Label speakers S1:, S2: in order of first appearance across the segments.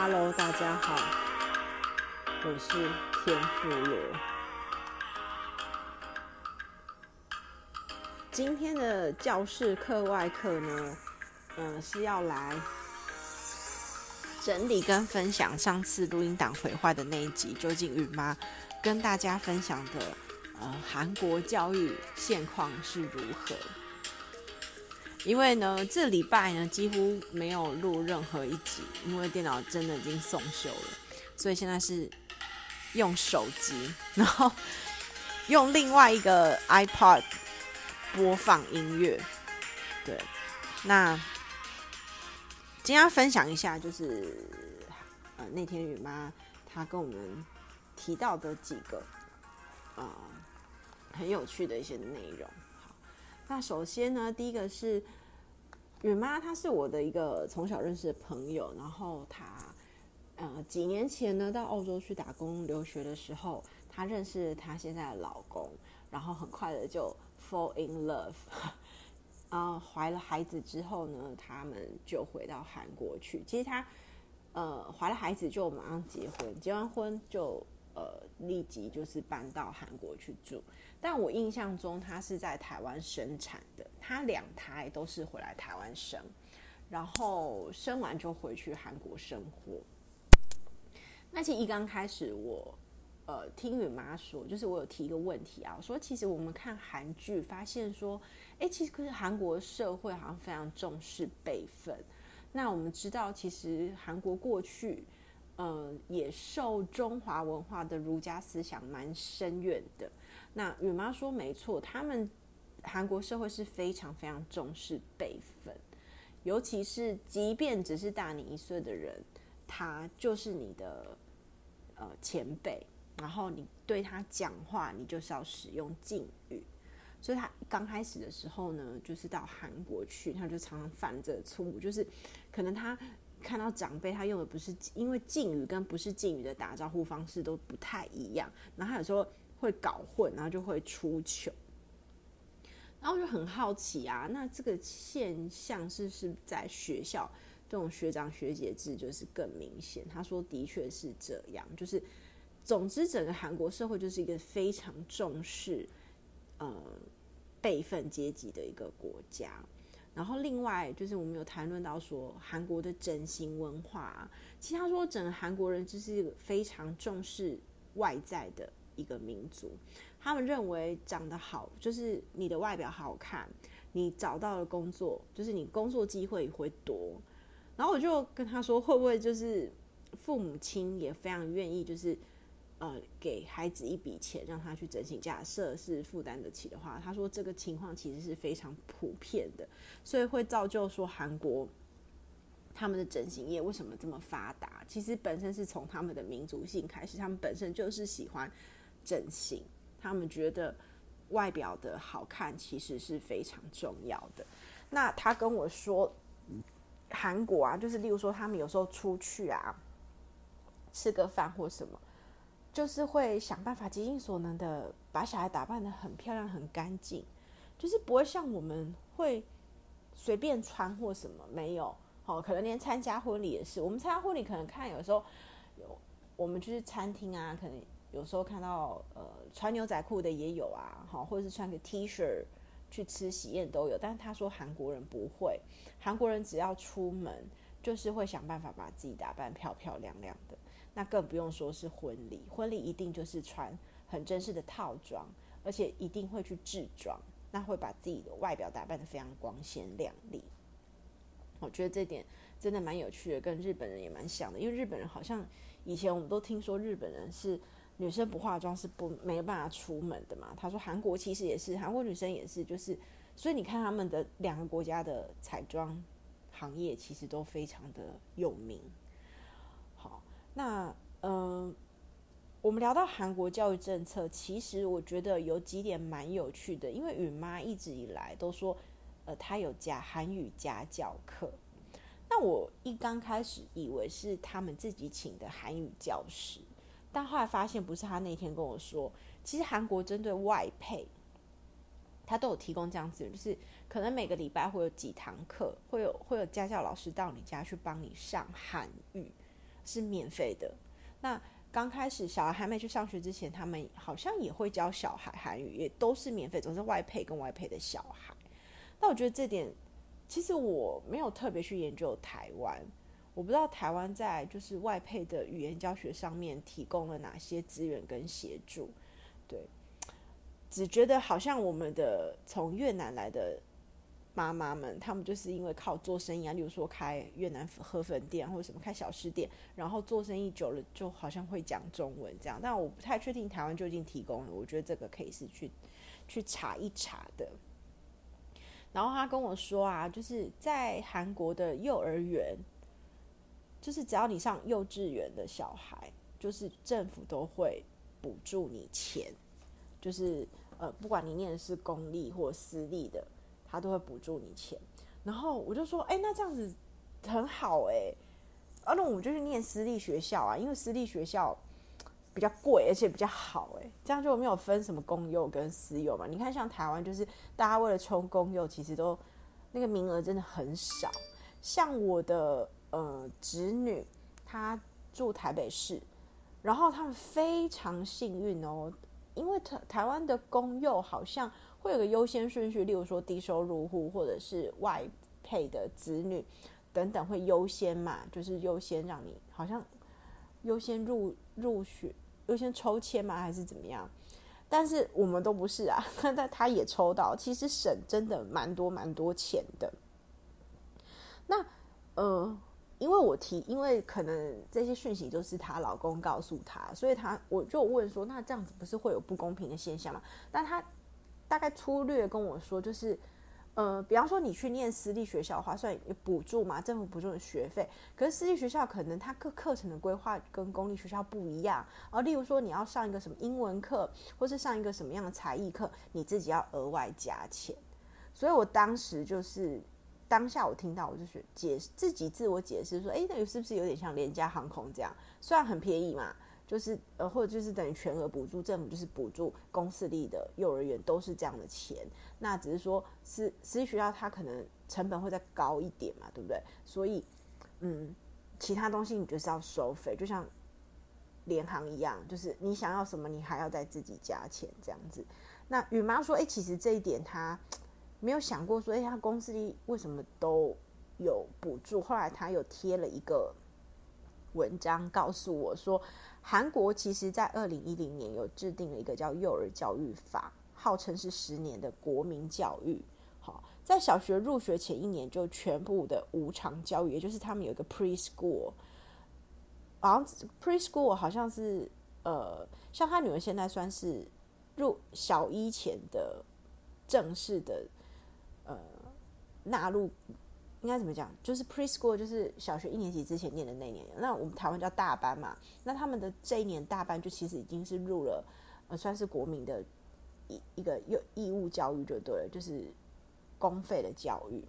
S1: Hello，大家好，我是天妇罗。今天的教室课外课呢，嗯、呃，是要来整理跟分享上次录音档毁坏的那一集，究竟雨妈跟大家分享的呃韩国教育现况是如何？因为呢，这礼拜呢几乎没有录任何一集，因为电脑真的已经送修了，所以现在是用手机，然后用另外一个 iPod 播放音乐。对，那今天要分享一下，就是呃那天雨妈她跟我们提到的几个呃很有趣的一些内容。那首先呢，第一个是允妈，她是我的一个从小认识的朋友。然后她呃几年前呢到澳洲去打工留学的时候，她认识她现在的老公，然后很快的就 fall in love。然后怀了孩子之后呢，他们就回到韩国去。其实她呃怀了孩子就马上结婚，结完婚就呃立即就是搬到韩国去住。但我印象中，他是在台湾生产的，他两胎都是回来台湾生，然后生完就回去韩国生活。那其实一刚开始我，呃听允妈说，就是我有提一个问题啊，说其实我们看韩剧发现说，哎，其实可是韩国社会好像非常重视辈分。那我们知道，其实韩国过去，呃，也受中华文化的儒家思想蛮深远的。那允妈说没错，他们韩国社会是非常非常重视辈分，尤其是即便只是大你一岁的人，他就是你的呃前辈，然后你对他讲话，你就是要使用敬语。所以他刚开始的时候呢，就是到韩国去，他就常常犯这个错误，就是可能他看到长辈，他用的不是因为敬语跟不是敬语的打招呼方式都不太一样，然后他有时候。会搞混，然后就会出糗。然后我就很好奇啊，那这个现象是是在学校这种学长学姐制就是更明显？他说的确是这样，就是总之整个韩国社会就是一个非常重视呃辈分阶级的一个国家。然后另外就是我们有谈论到说韩国的整形文化，其实他说整个韩国人就是非常重视外在的。一个民族，他们认为长得好就是你的外表好看，你找到了工作就是你工作机会会多。然后我就跟他说，会不会就是父母亲也非常愿意，就是呃给孩子一笔钱让他去整形，假设是负担得起的话，他说这个情况其实是非常普遍的，所以会造就说韩国他们的整形业为什么这么发达？其实本身是从他们的民族性开始，他们本身就是喜欢。整形，他们觉得外表的好看其实是非常重要的。那他跟我说，韩国啊，就是例如说，他们有时候出去啊，吃个饭或什么，就是会想办法竭尽所能的把小孩打扮的很漂亮、很干净，就是不会像我们会随便穿或什么。没有，好，可能连参加婚礼也是，我们参加婚礼可能看有时候有，我们就是餐厅啊，可能。有时候看到呃穿牛仔裤的也有啊，好，或者是穿个 T 恤去吃喜宴都有。但是他说韩国人不会，韩国人只要出门就是会想办法把自己打扮漂漂亮亮的。那更不用说是婚礼，婚礼一定就是穿很正式的套装，而且一定会去制装，那会把自己的外表打扮得非常光鲜亮丽。我觉得这点真的蛮有趣的，跟日本人也蛮像的，因为日本人好像以前我们都听说日本人是。女生不化妆是不没有办法出门的嘛？他说韩国其实也是，韩国女生也是，就是所以你看他们的两个国家的彩妆行业其实都非常的有名。那嗯、我们聊到韩国教育政策，其实我觉得有几点蛮有趣的，因为允妈一直以来都说，呃，她有加韩语家教课，那我一刚开始以为是他们自己请的韩语教师。但后来发现不是，他那天跟我说，其实韩国针对外配，他都有提供这样子，就是可能每个礼拜会有几堂课，会有会有家教老师到你家去帮你上韩语，是免费的。那刚开始小孩还没去上学之前，他们好像也会教小孩韩语，也都是免费，总是外配跟外配的小孩。那我觉得这点，其实我没有特别去研究台湾，我不知道台湾在就是外配的语言教学上面提供了哪些资源跟协助。对，只觉得好像我们的从越南来的。妈妈们，他们就是因为靠做生意啊，例如说开越南河粉店或者什么开小吃店，然后做生意久了，就好像会讲中文这样。但我不太确定台湾究竟提供了，我觉得这个可以是去去查一查的。然后他跟我说啊，就是在韩国的幼儿园，就是只要你上幼稚园的小孩，就是政府都会补助你钱，就是呃，不管你念的是公立或私立的。他都会补助你钱，然后我就说，哎，那这样子很好哎，啊，那我们就去念私立学校啊，因为私立学校比较贵，而且比较好哎，这样就没有分什么公幼跟私幼嘛。你看，像台湾就是大家为了冲公幼，其实都那个名额真的很少。像我的呃侄女，她住台北市，然后他们非常幸运哦，因为台台湾的公幼好像。会有个优先顺序，例如说低收入户或者是外配的子女等等，会优先嘛，就是优先让你好像优先入入学，优先抽签嘛，还是怎么样？但是我们都不是啊，但他也抽到，其实省真的蛮多蛮多钱的。那呃，因为我提，因为可能这些讯息都是她老公告诉她，所以她我就问说，那这样子不是会有不公平的现象吗？但她。大概粗略跟我说，就是，呃，比方说你去念私立学校的话，算有补助嘛，政府补助的学费。可是私立学校可能它课课程的规划跟公立学校不一样，而例如说你要上一个什么英文课，或是上一个什么样的才艺课，你自己要额外加钱。所以我当时就是当下我听到，我就是解释自己自我解释说，诶，那是不是有点像廉价航空这样？虽然很便宜嘛。就是呃，或者就是等于全额补助，政府就是补助公私立的幼儿园都是这样的钱。那只是说私私立学校它可能成本会再高一点嘛，对不对？所以嗯，其他东西你就是要收费，就像联航一样，就是你想要什么，你还要再自己加钱这样子。那雨妈说，哎、其实这一点她没有想过说，哎、欸，他公私立为什么都有补助？后来他有贴了一个文章告诉我说。韩国其实，在二零一零年有制定了一个叫《幼儿教育法》，号称是十年的国民教育。好，在小学入学前一年就全部的无偿教育，也就是他们有一个 preschool，好像 preschool 好像是呃，像他女儿现在算是入小一前的正式的呃纳入。应该怎么讲？就是 preschool，就是小学一年级之前念的那一年。那我们台湾叫大班嘛。那他们的这一年大班就其实已经是入了，呃，算是国民的一一个义义务教育就对了，就是公费的教育。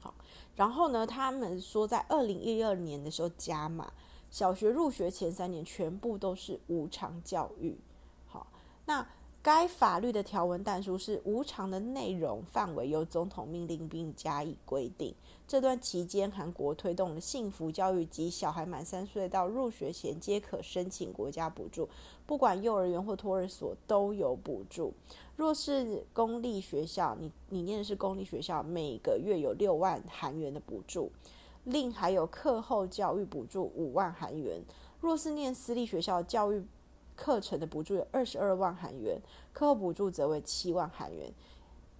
S1: 好，然后呢，他们说在二零一二年的时候加码，小学入学前三年全部都是无偿教育。好，那。该法律的条文但书是无偿的内容范围由总统命令并加以规定。这段期间，韩国推动了幸福教育及小孩满三岁到入学前皆可申请国家补助，不管幼儿园或托儿所都有补助。若是公立学校，你你念的是公立学校，每个月有六万韩元的补助，另还有课后教育补助五万韩元。若是念私立学校，教育课程的补助有二十二万韩元，课后补助则为七万韩元。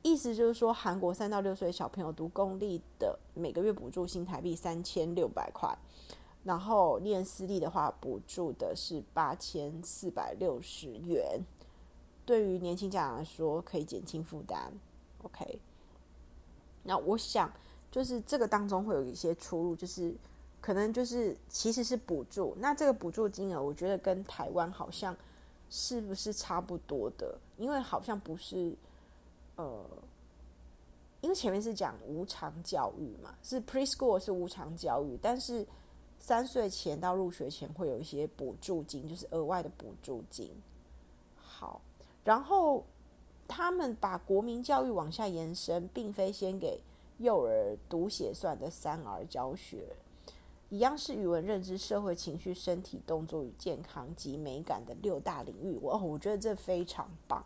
S1: 意思就是说，韩国三到六岁小朋友读公立的，每个月补助新台币三千六百块；然后念私立的话，补助的是八千四百六十元。对于年轻家长来说，可以减轻负担。OK，那我想就是这个当中会有一些出入，就是。可能就是其实是补助，那这个补助金额，我觉得跟台湾好像是不是差不多的？因为好像不是，呃，因为前面是讲无偿教育嘛，是 preschool 是无偿教育，但是三岁前到入学前会有一些补助金，就是额外的补助金。好，然后他们把国民教育往下延伸，并非先给幼儿读写算的三 R 教学。一样是语文、认知、社会、情绪、身体、动作与健康及美感的六大领域。我我觉得这非常棒，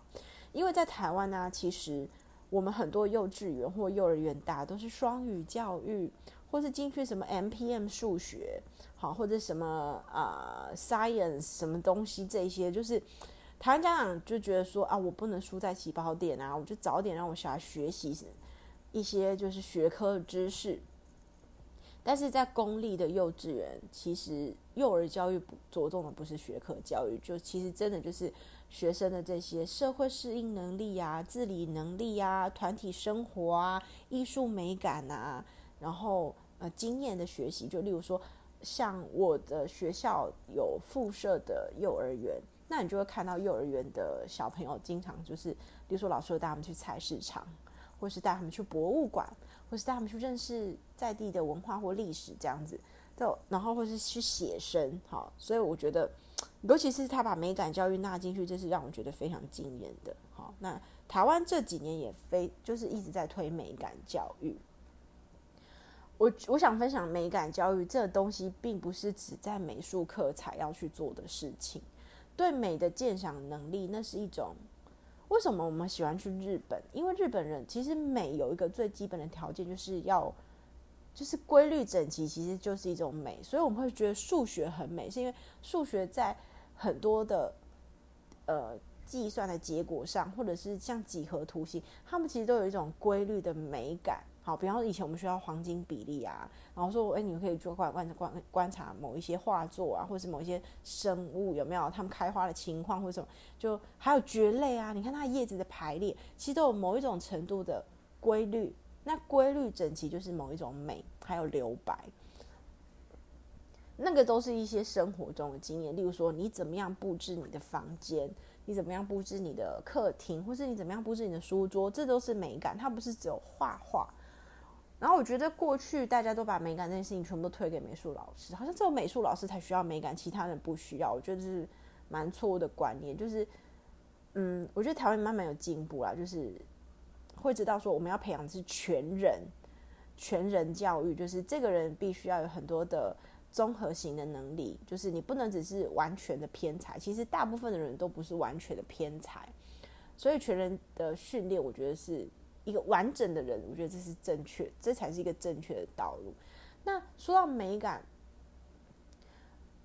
S1: 因为在台湾呢、其实我们很多幼稚园或幼儿园大家都是双语教育，或是进去什么 MPM 数学，好或者什么啊、Science 什么东西这些，就是台湾家长就觉得说啊，我不能输在起跑点啊，我就早点让我小孩学习一些就是学科的知识。但是在公立的幼稚园，其实幼儿教育不着重的不是学科教育，就其实真的就是学生的这些社会适应能力啊、自理能力啊、团体生活啊、艺术美感啊，然后呃经验的学习。就例如说，像我的学校有附设的幼儿园，那你就会看到幼儿园的小朋友经常就是，比如说老师会带他们去菜市场，或是带他们去博物馆。或是带他们去认识在地的文化或历史这样子，就然后或是去写生，好，所以我觉得，尤其是他把美感教育纳进去，这是让我觉得非常惊艳的。好，那台湾这几年也非就是一直在推美感教育。我我想分享美感教育这个东西，并不是只在美术课才要去做的事情，对美的鉴赏能力，那是一种。为什么我们喜欢去日本？因为日本人其实美有一个最基本的条件，就是要就是规律整齐，其实就是一种美。所以我们会觉得数学很美，是因为数学在很多的呃计算的结果上，或者是像几何图形，他们其实都有一种规律的美感。好，比方说以前我们学到黄金比例啊，然后说，哎，你们可以做观观观观察某一些画作啊，或者是某一些生物有没有它们开花的情况，或者什么，就还有蕨类啊，你看它叶子的排列，其实都有某一种程度的规律。那规律整齐就是某一种美，还有留白，那个都是一些生活中的经验。例如说，你怎么样布置你的房间，你怎么样布置你的客厅，或是你怎么样布置你的书桌，这都是美感。它不是只有画画。然后我觉得过去大家都把美感这件事情全部都推给美术老师，好像只有美术老师才需要美感，其他人不需要。我觉得是蛮错误的观念。就是，嗯，我觉得台湾慢慢有进步啦，就是会知道说我们要培养的是全人、全人教育，就是这个人必须要有很多的综合型的能力，就是你不能只是完全的偏才。其实大部分的人都不是完全的偏才，所以全人的训练，我觉得是。一个完整的人，我觉得这是正确，这才是一个正确的道路。那说到美感，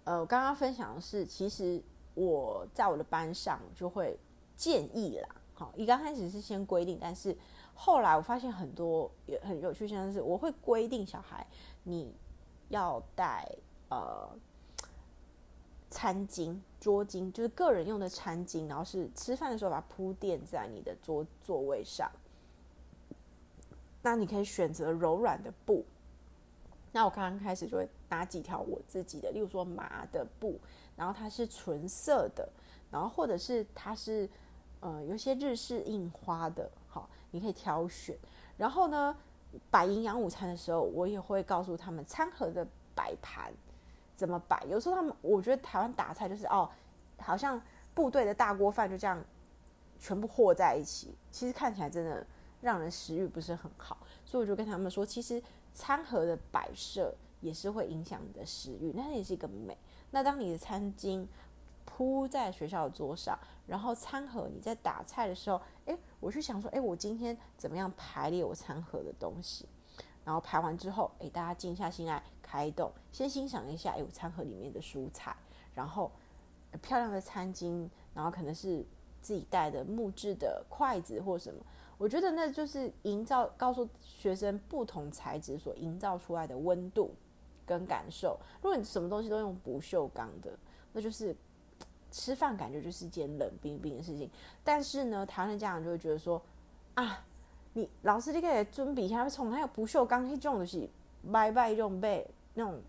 S1: 呃，我刚刚分享的是，其实我在我的班上就会建议啦，好，一刚开始是先规定，但是后来我发现很多也很有趣，像是我会规定小孩你要带呃餐巾、桌巾，就是个人用的餐巾，然后是吃饭的时候把它铺垫在你的桌座位上。那你可以选择柔软的布。那我刚刚开始就会拿几条我自己的，例如说麻的布，然后它是纯色的，然后或者是它是呃有些日式印花的，好，你可以挑选。然后呢，摆营养午餐的时候，我也会告诉他们餐盒的摆盘怎么摆。有时候他们我觉得台湾打菜就是哦，好像部队的大锅饭就这样全部和在一起，其实看起来真的。让人食欲不是很好，所以我就跟他们说，其实餐盒的摆设也是会影响你的食欲，那也是一个美。那当你的餐巾铺在学校的桌上，然后餐盒你在打菜的时候，诶，我去想说，诶，我今天怎么样排列我餐盒的东西？然后排完之后，诶，大家静下心来开动，先欣赏一下，诶，我餐盒里面的蔬菜，然后漂亮的餐巾，然后可能是自己带的木质的筷子或什么。我觉得那就是营造，告诉学生不同材质所营造出来的温度跟感受。如果你什么东西都用不锈钢的，那就是吃饭感觉就是件冷冰冰的事情。但是呢，台湾的家长就会觉得说啊，你老师你可以准备一下，从那个不锈钢那种东西买买用被那种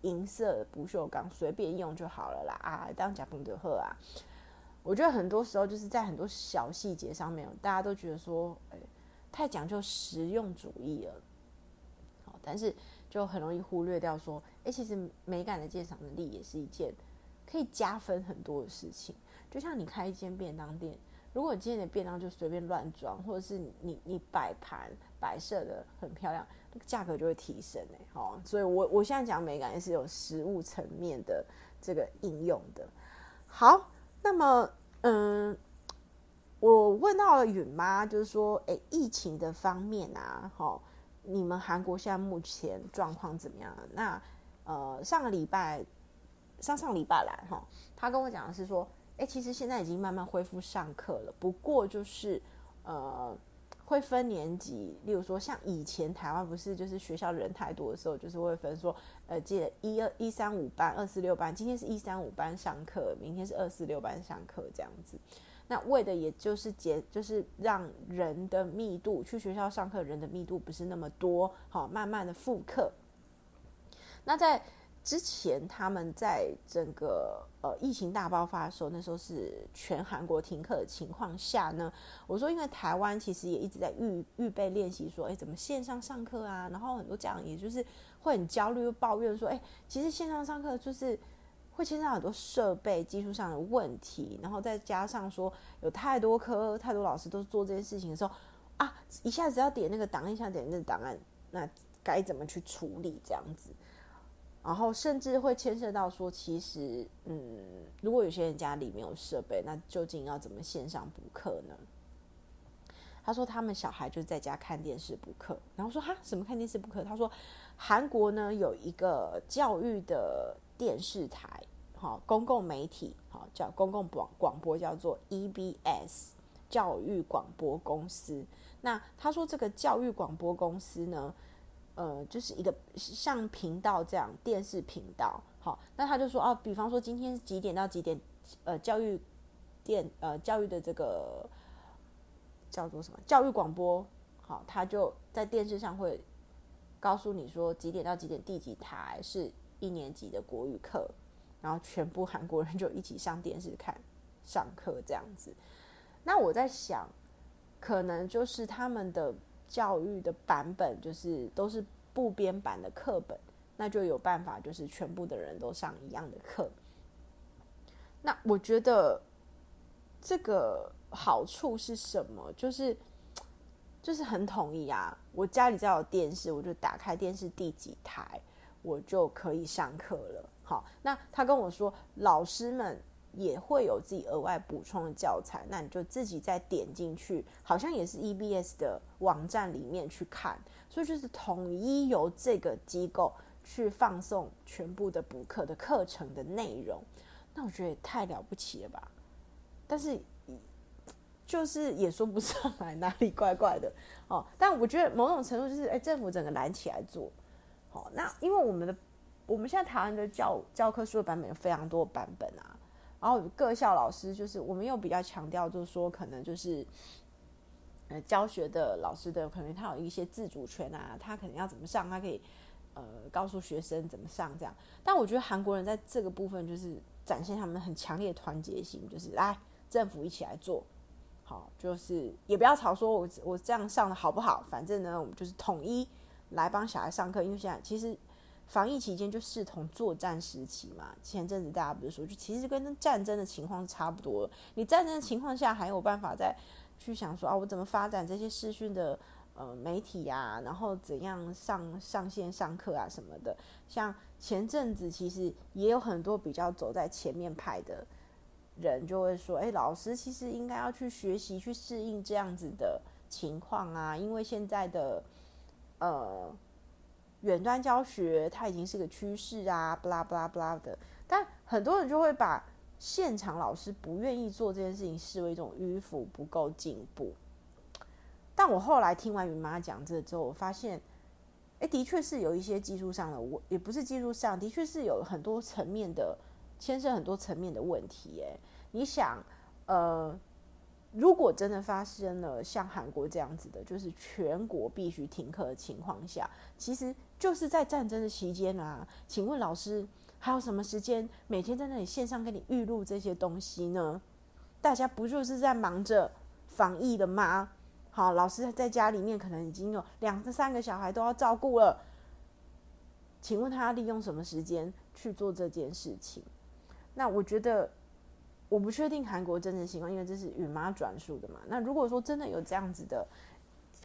S1: 银色的不锈钢随便用就好了啦啊，当假朋友喝啊。我觉得很多时候就是在很多小细节上面，大家都觉得说，哎，太讲究实用主义了，但是就很容易忽略掉说，哎，其实美感的鉴赏能力也是一件可以加分很多的事情。就像你开一间便当店，如果你今天的便当就随便乱装，或者是你你摆盘摆摆设的很漂亮，那个价格就会提升哎，好，所以我我现在讲美感也是有实物层面的这个应用的。好，那么嗯，我问到了允妈，就是说，哎，疫情的方面啊，哈，你们韩国现在目前状况怎么样？那呃，上个礼拜，上上礼拜来哈，他跟我讲的是说，哎，其实现在已经慢慢恢复上课了，不过就是呃。会分年级，例如说像以前台湾不是就是学校人太多的时候，就是会分说，呃，记得一二一三五班、二四六班，今天是一三五班上课，明天是二四六班上课这样子。那为的也就是节，就是让人的密度去学校上课人的密度不是那么多，好，慢慢的复课。那在之前他们在整个呃疫情大爆发的时候，那时候是全韩国停课的情况下呢，我说因为台湾其实也一直在预预备练习说，哎，怎么线上上课啊？然后很多家长也就是会很焦虑，又抱怨说，哎，其实线上上课就是会牵涉很多设备技术上的问题，然后再加上说有太多科太多老师都做这件事情的时候啊，一下子要点那个档案，一下点那个档案，那该怎么去处理这样子？然后甚至会牵涉到说，其实，嗯，如果有些人家里没有设备，那究竟要怎么线上补课呢？他说他们小孩就在家看电视补课，然后说哈，什么看电视补课？他说韩国呢有一个教育的电视台，好，公共媒体，好，叫公共广广播，叫做 EBS 教育广播公司。那他说这个教育广播公司呢，呃，就是一个像频道这样电视频道，好，那他就说哦，比方说今天几点到几点，呃，教育电呃教育的这个叫做什么教育广播，好，他就在电视上会告诉你说几点到几点第几台是一年级的国语课，然后全部韩国人就一起上电视看上课这样子。那我在想，可能就是他们的。教育的版本就是都是部编版的课本，那就有办法，就是全部的人都上一样的课。那我觉得这个好处是什么？就是就是很统一啊。我家里只要有电视，我就打开电视第几台，我就可以上课了。好，那他跟我说，老师们。也会有自己额外补充的教材，那你就自己再点进去，好像也是 EBS 的网站里面去看，所以就是统一由这个机构去放送全部的补课的课程的内容，那我觉得也太了不起了吧！但是就是也说不上来哪里怪怪的哦。但我觉得某种程度就是，哎，政府整个揽起来做，好，那因为我们的我们现在台湾的教教科书的版本有非常多版本啊。然后各校老师就是，我们又比较强调，就是说可能就是，呃，教学的老师的可能他有一些自主权啊，他可能要怎么上，他可以呃告诉学生怎么上这样。但我觉得韩国人在这个部分就是展现他们很强烈的团结性，就是来政府一起来做好，就是也不要吵说我我这样上的好不好，反正呢我们就是统一来帮小孩上课，因为现在其实。防疫期间就视同作战时期嘛，前阵子大家不是说，就其实跟战争的情况差不多。你战争的情况下还有办法再去想说啊，我怎么发展这些视讯的呃媒体啊，然后怎样上上线上课啊什么的。像前阵子其实也有很多比较走在前面派的人就会说，哎，老师其实应该要去学习去适应这样子的情况啊，因为现在的呃。远端教学它已经是个趋势啊，不啦不啦不啦的。但很多人就会把现场老师不愿意做这件事情视为一种迂腐、不够进步。但我后来听完云妈讲这之后，我发现，哎，的确是有一些技术上的问，也不是技术上，的确是有很多层面的牵涉很多层面的问题。哎，你想，呃。如果真的发生了像韩国这样子的，就是全国必须停课的情况下，其实就是在战争的期间啊。请问老师还有什么时间每天在那里线上给你预录这些东西呢？大家不就是在忙着防疫的吗？好，老师在家里面可能已经有两三个小孩都要照顾了，请问他利用什么时间去做这件事情？那我觉得。我不确定韩国真实情况，因为这是允妈转述的嘛。那如果说真的有这样子的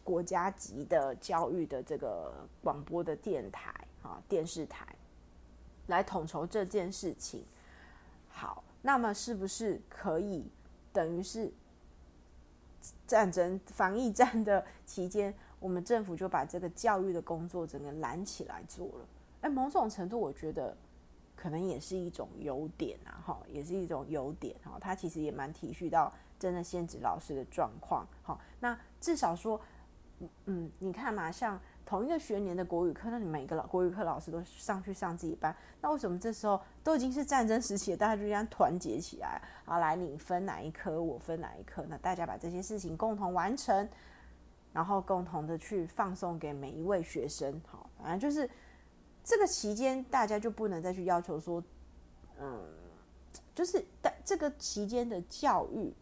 S1: 国家级的教育的这个广播的电台啊，电视台来统筹这件事情。好，那么是不是可以等于是战争防疫战的期间，我们政府就把这个教育的工作整个揽起来做了？哎，某种程度，我觉得。可能也是一种优点啊，哈，也是一种优点哈。他其实也蛮体恤到真的现职老师的状况，好，那至少说，嗯，你看嘛，像同一个学年的国语课，那你每个老国语课老师都上去上自己班，那为什么这时候都已经是战争时期了，大家就这样团结起来，好，来你分哪一科，我分哪一科，那大家把这些事情共同完成，然后共同的去放送给每一位学生，好，反正就是。这个期间，大家就不能再去要求说，嗯，就是在这个期间的教育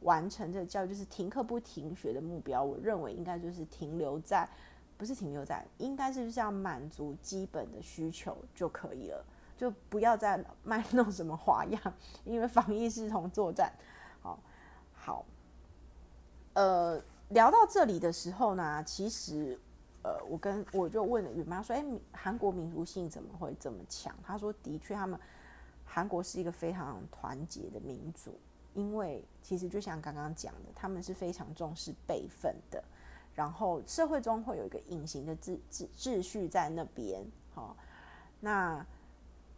S1: 完成，这个教育就是停课不停学的目标。我认为应该就是停留在，不是停留在，应该是就是要满足基本的需求就可以了，就不要再卖弄什么花样，因为防疫是同作战。好，好，呃，聊到这里的时候呢，其实。呃，我跟我就问了允妈说：“哎，韩国民族性怎么会这么强？”她说：“的确，他们韩国是一个非常团结的民族，因为其实就像刚刚讲的，他们是非常重视辈分的，然后社会中会有一个隐形的秩秩秩序在那边。好、哦，那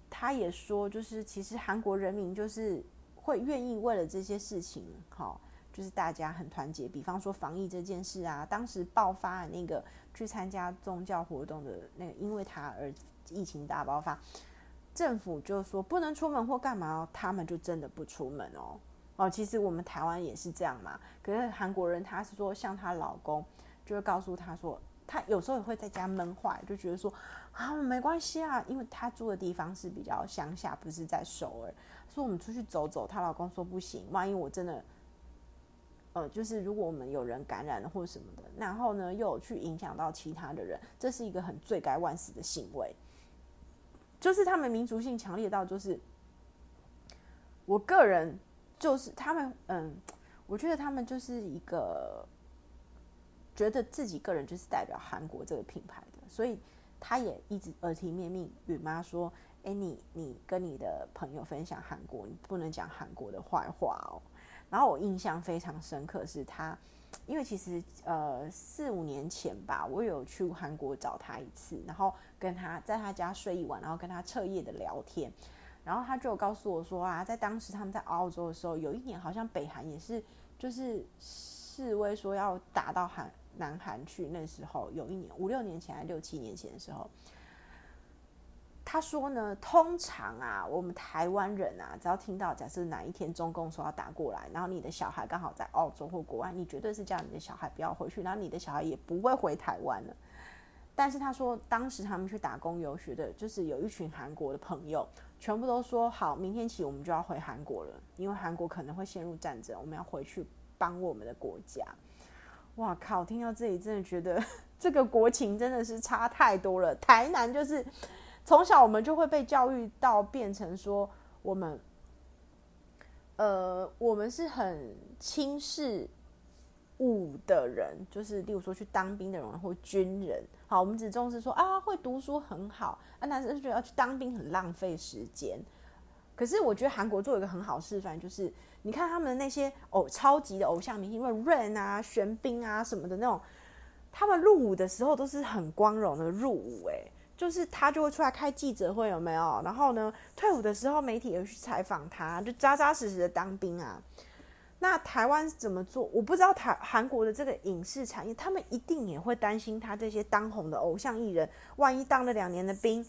S1: 他也说，就是其实韩国人民就是会愿意为了这些事情，好、哦。”就是大家很团结，比方说防疫这件事啊，当时爆发的那个去参加宗教活动的那个，因为他而疫情大爆发，政府就说不能出门或干嘛，他们就真的不出门哦。哦，其实我们台湾也是这样嘛。可是韩国人他是说，像她老公就会告诉她说，她有时候也会在家闷坏，就觉得说啊没关系啊，因为她住的地方是比较乡下，不是在首尔，说我们出去走走。她老公说不行，万一我真的。呃，就是如果我们有人感染了或什么的，然后呢又去影响到其他的人，这是一个很罪该万死的行为。就是他们民族性强烈到，就是我个人就是他们，嗯，我觉得他们就是一个觉得自己个人就是代表韩国这个品牌的，所以他也一直耳提面命允妈说：“哎，你你跟你的朋友分享韩国，你不能讲韩国的坏话哦。”然后我印象非常深刻是他，因为其实呃四五年前吧，我有去韩国找他一次，然后跟他在他家睡一晚，然后跟他彻夜的聊天，然后他就告诉我说啊，在当时他们在澳洲的时候，有一年好像北韩也是就是示威说要打到韩南韩去，那时候有一年五六年前还六七年前的时候。他说呢，通常啊，我们台湾人啊，只要听到假设哪一天中共说要打过来，然后你的小孩刚好在澳洲或国外，你绝对是叫你的小孩不要回去，然后你的小孩也不会回台湾了。但是他说，当时他们去打工游学的，就是有一群韩国的朋友，全部都说好，明天起我们就要回韩国了，因为韩国可能会陷入战争，我们要回去帮我们的国家。哇靠！听到这里，真的觉得这个国情真的是差太多了。台南就是。从小我们就会被教育到变成说，我们，呃，我们是很轻视武的人，就是例如说去当兵的人或军人。好，我们只重视说啊，会读书很好啊，男生就觉得要去当兵很浪费时间。可是我觉得韩国做一个很好示范，就是你看他们那些偶超级的偶像明星，因为 Rain 啊、玄彬啊什么的那种，他们入伍的时候都是很光荣的入伍，欸，哎。就是他就会出来开记者会，有没有？然后呢，退伍的时候媒体也去采访他，就扎扎实实的当兵啊。那台湾怎么做？我不知道台韩国的这个影视产业，他们一定也会担心他这些当红的偶像艺人，万一当了两年的兵，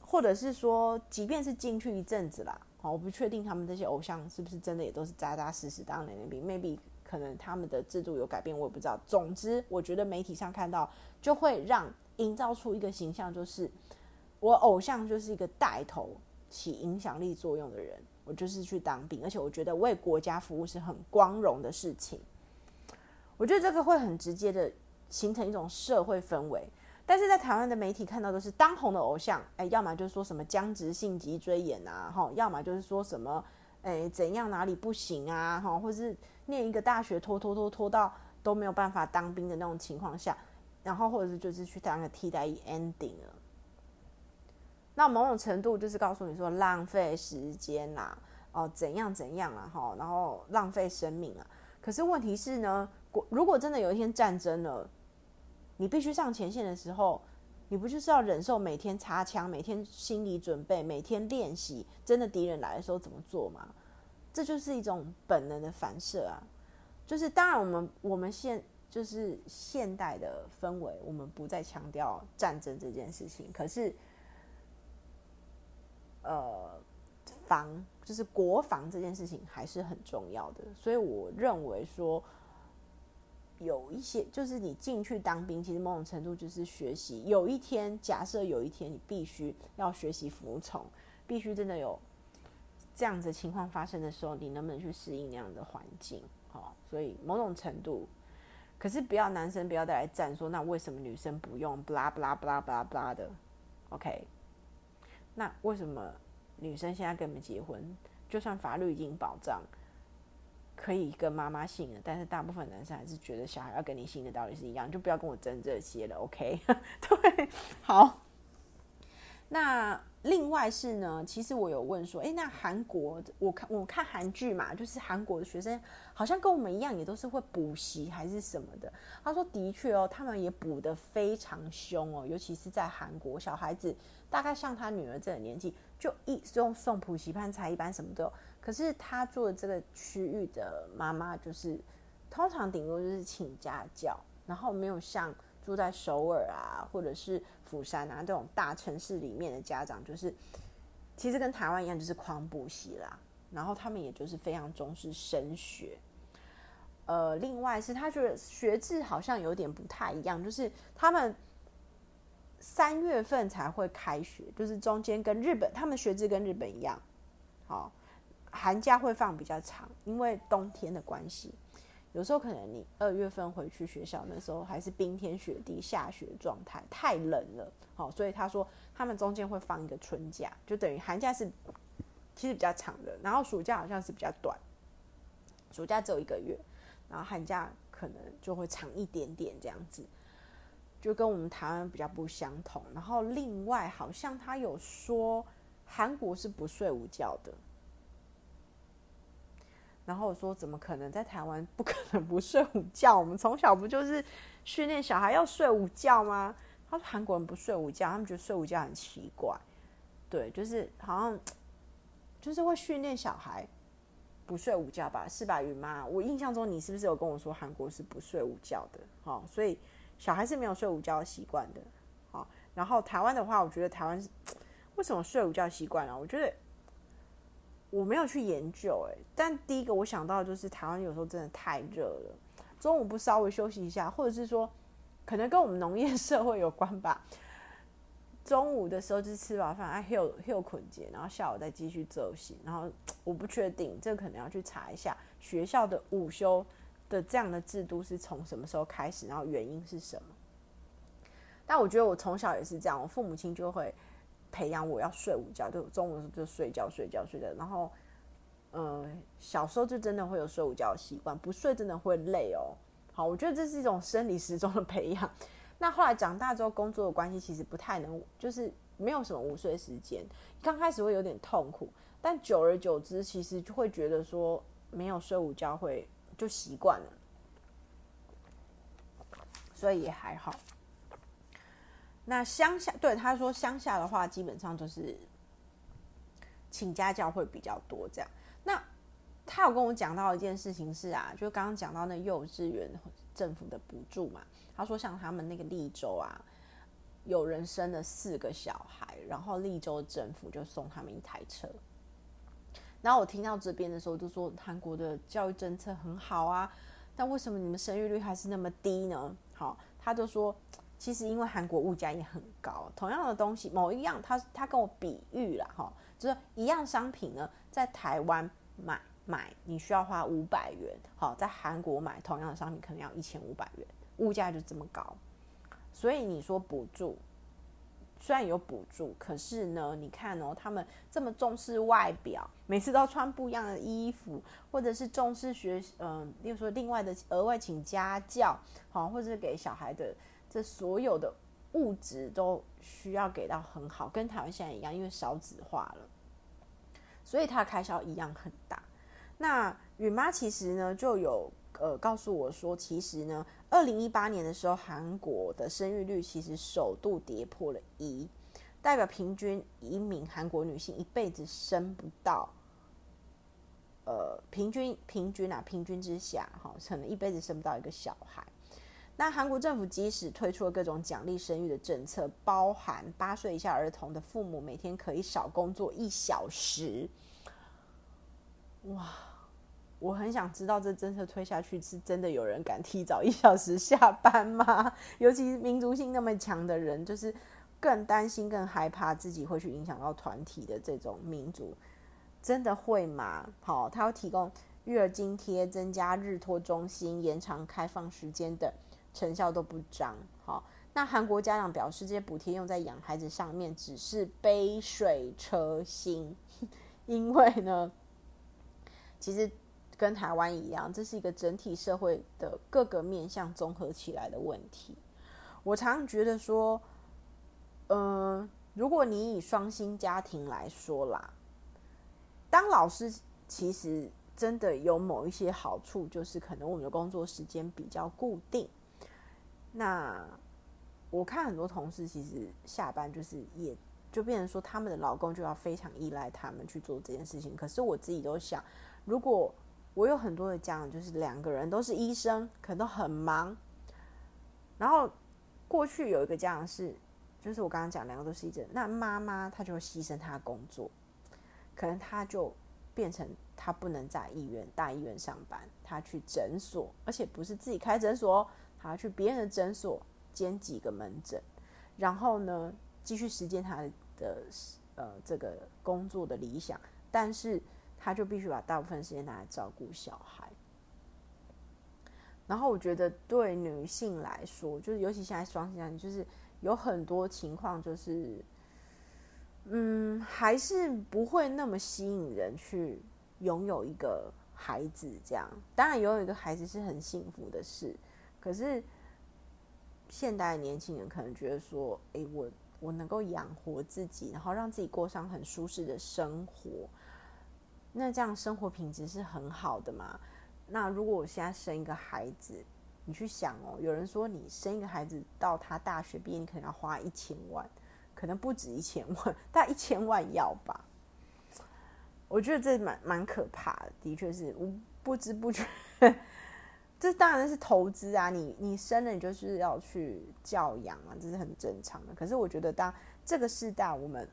S1: 或者是说，即便是进去一阵子啦，我不确定他们这些偶像是不是真的也都是扎扎实实当两年兵，maybe 可能他们的制度有改变，我也不知道。总之，我觉得媒体上看到就会让。营造出一个形象，就是我偶像就是一个带头起影响力作用的人，我就是去当兵，而且我觉得为国家服务是很光荣的事情。我觉得这个会很直接的形成一种社会氛围。但是在台湾的媒体看到都是当红的偶像，哎，要么就是说什么僵直性脊椎炎啊，哈，要么就是说什么，哎，怎样哪里不行啊，哈，或是念一个大学拖拖拖拖到都没有办法当兵的那种情况下，然后或者是就是去当个替代 ending 了。那某种程度就是告诉你说浪费时间啦，哦怎样怎样啊哈，然后浪费生命啊。可是问题是呢，如果真的有一天战争了，你必须上前线的时候，你不就是要忍受每天擦枪、每天心理准备、每天练习，真的敌人来的时候怎么做吗？这就是一种本能的反射啊。就是当然，我们我们现就是现代的氛围，我们不再强调战争这件事情，可是。呃，防就是国防这件事情还是很重要的，所以我认为说，有一些就是你进去当兵，其实某种程度就是学习。有一天，假设有一天你必须要学习服从，必须真的有这样子情况发生的时候，你能不能去适应那样的环境？好，所以某种程度，可是不要男生不要再来战说，那为什么女生不用？不啦不啦不啦不啦不啦的，OK。那为什么女生现在跟你们结婚，就算法律已经保障可以跟妈妈姓了，但是大部分男生还是觉得小孩要跟你姓的道理是一样，就不要跟我争这些了，OK？对，好。那另外是呢，其实我有问说，诶，那韩国我看我看韩剧嘛，就是韩国的学生好像跟我们一样，也都是会补习还是什么的。他说的确哦，他们也补得非常凶哦，尤其是在韩国，小孩子大概像他女儿这个年纪，就一送送补习班、才艺班什么都有。可是他做的这个区域的妈妈，就是通常顶多就是请家教，然后没有像。住在首尔啊，或者是釜山啊这种大城市里面的家长，就是其实跟台湾一样，就是狂补习啦。然后他们也就是非常重视升学。呃，另外是他觉得学制好像有点不太一样，就是他们三月份才会开学，就是中间跟日本他们学制跟日本一样，好，寒假会放比较长，因为冬天的关系。有时候可能你二月份回去学校，那时候还是冰天雪地下雪状态，太冷了。好，所以他说他们中间会放一个春假，就等于寒假是其实比较长的，然后暑假好像是比较短，暑假只有一个月，然后寒假可能就会长一点点这样子，就跟我们台湾比较不相同。然后另外好像他有说韩国是不睡午觉的。然后我说：“怎么可能在台湾不可能不睡午觉？我们从小不就是训练小孩要睡午觉吗？”他说：“韩国人不睡午觉，他们觉得睡午觉很奇怪。”对，就是好像就是会训练小孩不睡午觉吧？是吧，云妈？我印象中你是不是有跟我说韩国是不睡午觉的？哦，所以小孩是没有睡午觉习惯的。好，然后台湾的话，我觉得台湾是 为什么睡午觉习惯啊？我觉得。我没有去研究，欸，但第一个我想到的就是台湾有时候真的太热了，中午不稍微休息一下，或者是说，可能跟我们农业 社会有关吧。中午的时候就吃饱饭，哎，休休困节，然后下午再继续昼行，然后 我不确定，这可能要去查一下学校的午休的这样的制度是从什么时候开始，然后原因是什么。但我觉得我从小也是这样，我父母亲就会。培养我要睡午觉，就中午就睡觉、睡觉、睡觉。然后，呃，小时候就真的会有睡午觉的习惯，不睡真的会累哦。好，我觉得这是一种生理时钟的培养。那后来长大之后，工作的关系其实不太能，就是没有什么午睡时间。刚开始会有点痛苦，但久而久之，其实就会觉得说没有睡午觉会就习惯了，所以也还好。那乡下，对他说，乡下的话基本上就是请家教会比较多这样。那他有跟我讲到一件事情是啊，就刚刚讲到那幼稚园政府的补助嘛。他说像他们那个利州啊，有人生了四个小孩，然后利州政府就送他们一台车。然后我听到这边的时候，就说韩国的教育政策很好啊，但为什么你们生育率还是那么低呢？好，他就说。其实因为韩国物价也很高，同样的东西，某一样，他他跟我比喻了哈，就是一样商品呢，在台湾买买你需要花五百元，好，在韩国买同样的商品可能要一千五百元，物价就这么高，所以你说补助虽然有补助，可是呢，你看哦，他们这么重视外表，每次都穿不一样的衣服，或者是重视学，嗯、呃，例如说另外的额外请家教，好，或者是给小孩的这所有的物质都需要给到很好，跟台湾现在一样，因为少子化了，所以他的开销一样很大。那允妈其实呢就有呃告诉我说，其实呢。二零一八年的时候，韩国的生育率其实首度跌破了一，代表平均一名韩国女性一辈子生不到，呃，平均平均啊，平均之下，哈，可能一辈子生不到一个小孩。那韩国政府即使推出了各种奖励生育的政策，包含八岁以下儿童的父母每天可以少工作一小时，哇！我很想知道，这政策推下去是真的有人敢提早一小时下班吗？尤其是民族性那么强的人，就是更担心、更害怕自己会去影响到团体的这种民族，真的会吗？好，他要提供育儿津贴、增加日托中心、延长开放时间等，成效都不彰。好，那韩国家长表示，这些补贴用在养孩子上面只是杯水车薪，因为呢，其实。跟台湾一样，这是一个整体社会的各个面向综合起来的问题。我常常觉得说，嗯、如果你以双薪家庭来说啦，当老师其实真的有某一些好处，就是可能我们的工作时间比较固定。那我看很多同事其实下班就是也就变成说，他们的老公就要非常依赖他们去做这件事情。可是我自己都想，如果我有很多的家长，就是两个人都是医生，可能都很忙。然后过去有一个家长是，就是我刚刚讲两个都是医生，那妈妈她就会牺牲她的工作，可能她就变成她不能在医院大医院上班，她去诊所，而且不是自己开诊所，他去别人的诊所兼几个门诊，然后呢继续实践他的呃这个工作的理想，但是。他就必须把大部分时间拿来照顾小孩，然后我觉得对女性来说，就是尤其现在双薪家庭，就是有很多情况，就是嗯，还是不会那么吸引人去拥有一个孩子。这样，当然拥有一个孩子是很幸福的事，可是现代的年轻人可能觉得说，哎，我我能够养活自己，然后让自己过上很舒适的生活。那这样生活品质是很好的嘛？那如果我现在生一个孩子，你去想哦，有人说你生一个孩子到他大学毕业，你可能要花一千万，可能不止一千万，大概一千万要吧？我觉得这蛮蛮可怕的，的确是，我不知不觉，这当然是投资啊！你你生了，你就是要去教养啊，这是很正常的。可是我觉得，当这个时代，我们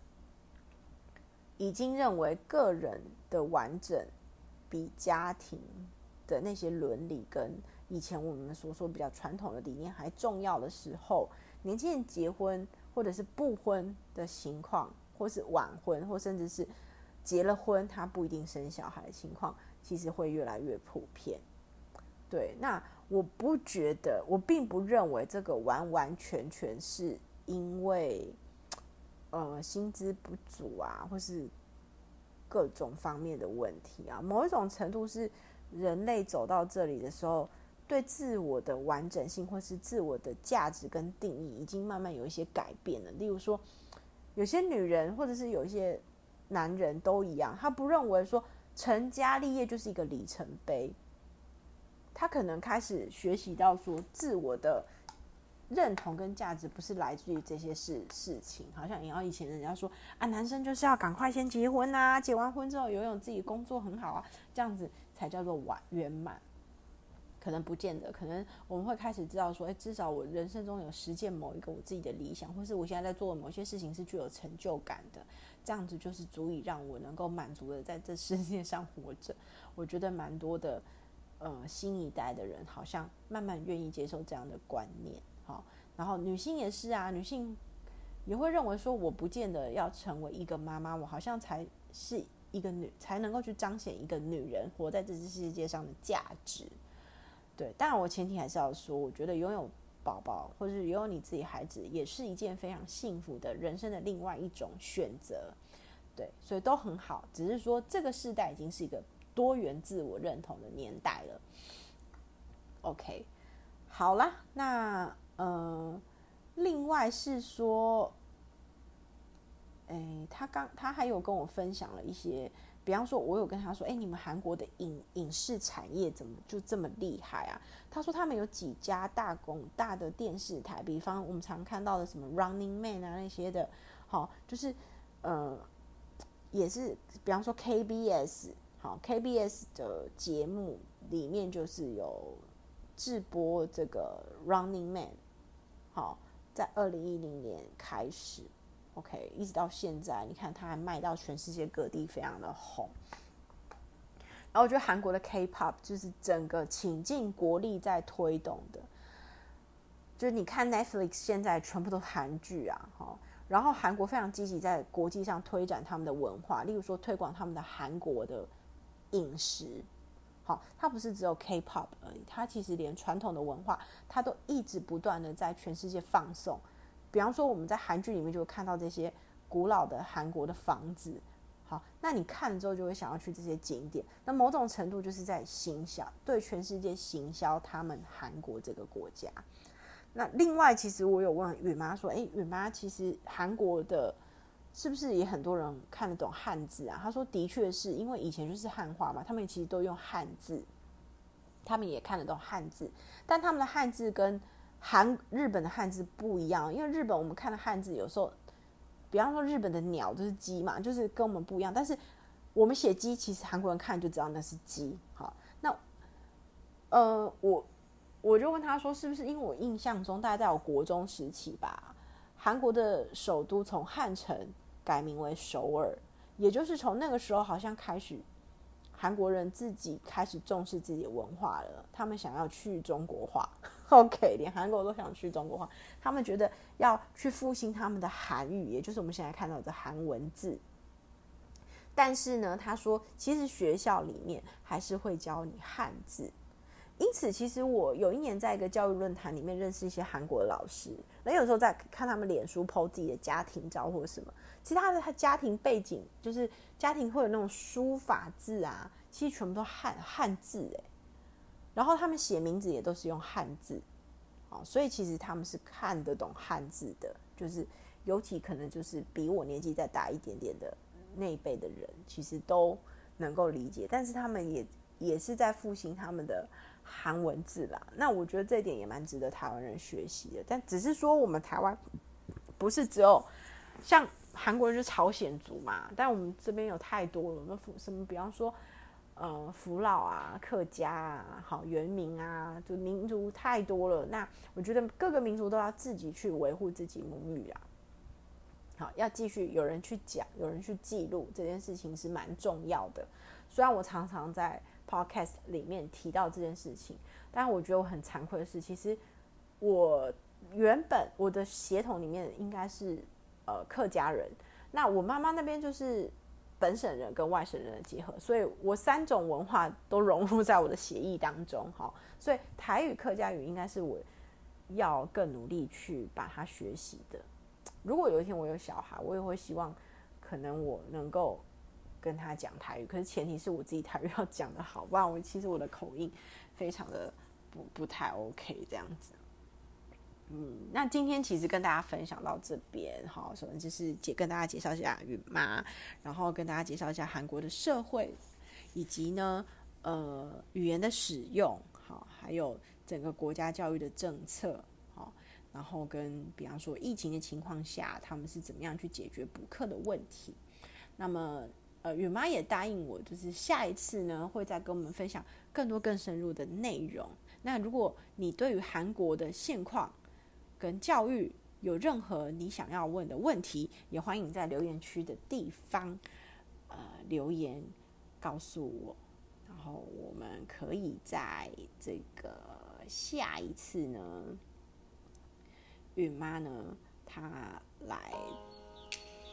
S1: 已经认为个人的完整比家庭的那些伦理跟以前我们所说比较传统的理念还重要的时候，年轻人结婚或者是不婚的情况，或是晚婚，或甚至是结了婚他不一定生小孩的情况，其实会越来越普遍。对，那我不觉得，我并不认为这个完完全全是因为呃薪资不足啊，或是。各种方面的问题啊，某一种程度是人类走到这里的时候，对自我的完整性或是自我的价值跟定义，已经慢慢有一些改变了。例如说，有些女人或者是有一些男人都一样，他不认为说成家立业就是一个里程碑，他可能开始学习到说自我的。认同跟价值不是来自于这些事事情，好像然后以前人家说啊，男生就是要赶快先结婚啊，结完婚之后拥有自己工作很好啊，这样子才叫做完圆满。可能不见得，可能我们会开始知道说，诶，至少我人生中有实践某一个我自己的理想，或是我现在在做的某些事情是具有成就感的，这样子就是足以让我能够满足的在这世界上活着。我觉得蛮多的，呃，新一代的人好像慢慢愿意接受这样的观念。好，然后女性也是啊，女性也会认为说，我不见得要成为一个妈妈，我好像才是一个女，才能够去彰显一个女人活在这只世界上的价值。对，当然我前提还是要说，我觉得拥有宝宝，或者是拥有你自己孩子，也是一件非常幸福的人生的另外一种选择。对，所以都很好。只是说这个世代已经是一个多元自我认同的年代了。OK，好啦，那呃，另外是说，诶，他刚他还有跟我分享了一些。比方说，我有跟他说：“哎、你们韩国的影影视产业怎么就这么厉害啊？”他说：“他们有几家大公大的电视台，比方我们常看到的什么 Running Man 啊那些的，好，就是呃，也是比方说 KBS，好，KBS 的节目里面就是有直播这个 Running Man，好，在二零一零年开始。” OK，一直到现在，你看它还卖到全世界各地，非常的红。然后我觉得韩国的 K-pop 就是整个倾尽国力在推动的，就是你看 Netflix 现在全部都韩剧啊，哈。然后韩国非常积极在国际上推展他们的文化，例如说推广他们的韩国的饮食，好，它不是只有 K-pop 而已，它其实连传统的文化，它都一直不断的在全世界放送。比方说，我们在韩剧里面就会看到这些古老的韩国的房子，好，那你看了之后就会想要去这些景点。那某种程度就是在行销，对全世界行销他们韩国这个国家。那另外，其实我有问允妈说，诶，允妈，其实韩国的是不是也很多人看得懂汉字啊？他说，的确是因为以前就是汉化嘛，他们其实都用汉字，他们也看得懂汉字，但他们的汉字跟韩日本的汉字不一样，因为日本我们看的汉字有时候，比方说日本的鸟就是鸡嘛，就是跟我们不一样。但是我们写鸡，其实韩国人看就知道那是鸡。好，那呃，我我就问他说，是不是因为我印象中大概在我国中时期吧，韩国的首都从汉城改名为首尔，也就是从那个时候好像开始，韩国人自己开始重视自己的文化了，他们想要去中国化。OK，连韩国都想去中国化，他们觉得要去复兴他们的韩语，也就是我们现在看到的韩文字。但是呢，他说，其实学校里面还是会教你汉字。因此，其实我有一年在一个教育论坛里面认识一些韩国的老师，那有时候在看他们脸书 po 自己的家庭照或者什么，其实他的他家庭背景就是家庭会有那种书法字啊，其实全部都汉汉字哎。然后他们写名字也都是用汉字，啊，所以其实他们是看得懂汉字的，就是尤其可能就是比我年纪再大一点点的那一辈的人，其实都能够理解。但是他们也也是在复兴他们的韩文字啦。那我觉得这一点也蛮值得台湾人学习的。但只是说我们台湾不是只有像韩国人就朝鲜族嘛，但我们这边有太多了，那什么比方说。呃，福佬啊，客家啊，好，原民啊，就民族太多了。那我觉得各个民族都要自己去维护自己母语啊。好，要继续有人去讲，有人去记录这件事情是蛮重要的。虽然我常常在 podcast 里面提到这件事情，但我觉得我很惭愧的是，其实我原本我的血统里面应该是呃客家人，那我妈妈那边就是。本省人跟外省人的结合，所以我三种文化都融入在我的协议当中，哈，所以台语、客家语应该是我要更努力去把它学习的。如果有一天我有小孩，我也会希望可能我能够跟他讲台语，可是前提是我自己台语 要讲得好，不然我其实我的口音非常的不不太 OK 这样子。嗯，那今天其实跟大家分享到这边，好，首先就是介跟大家介绍一下允妈，然后跟大家介绍一下韩国的社会，以及呢，呃，语言的使用，好，还有整个国家教育的政策，好，然后跟比方说疫情的情况下，他们是怎么样去解决补课的问题。那么，呃，允妈也答应我，就是下一次呢，会再跟我们分享更多更深入的内容。那如果你对于韩国的现况，跟教育有任何你想要问的问题，也欢迎在留言区的地方，呃，留言告诉我，然后我们可以在这个下一次呢，允妈呢，她来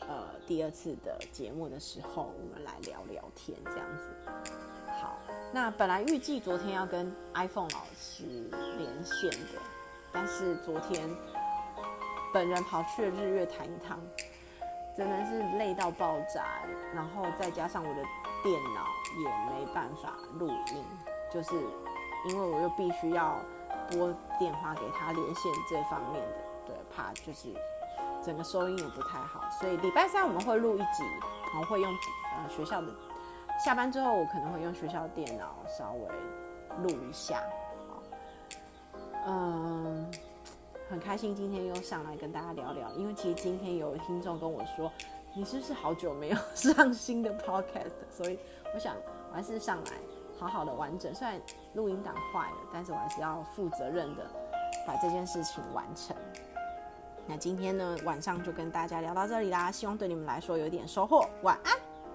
S1: 呃第二次的节目的时候，我们来聊聊天，这样子。好，那本来预计昨天要跟 iPhone 老师连线的。但是昨天本人跑去了日月潭一趟，真的是累到爆炸，然后再加上我的电脑也没办法录音，就是因为我又必须要拨电话给他连线这方面的，对，怕就是整个收音也不太好，所以礼拜三我们会录一集，然后会用呃学校的。下班之后，我可能会用学校的电脑稍微录一下，嗯，很开心今天又上来跟大家聊聊，因为其实今天有听众跟我说，你是不是好久没有 上新的 podcast？所以我想我还是上来好好的完整，虽然录音档坏了，但是我还是要负责任的把这件事情完成。那今天呢，晚上就跟大家聊到这里啦，希望对你们来说有点收获，晚安。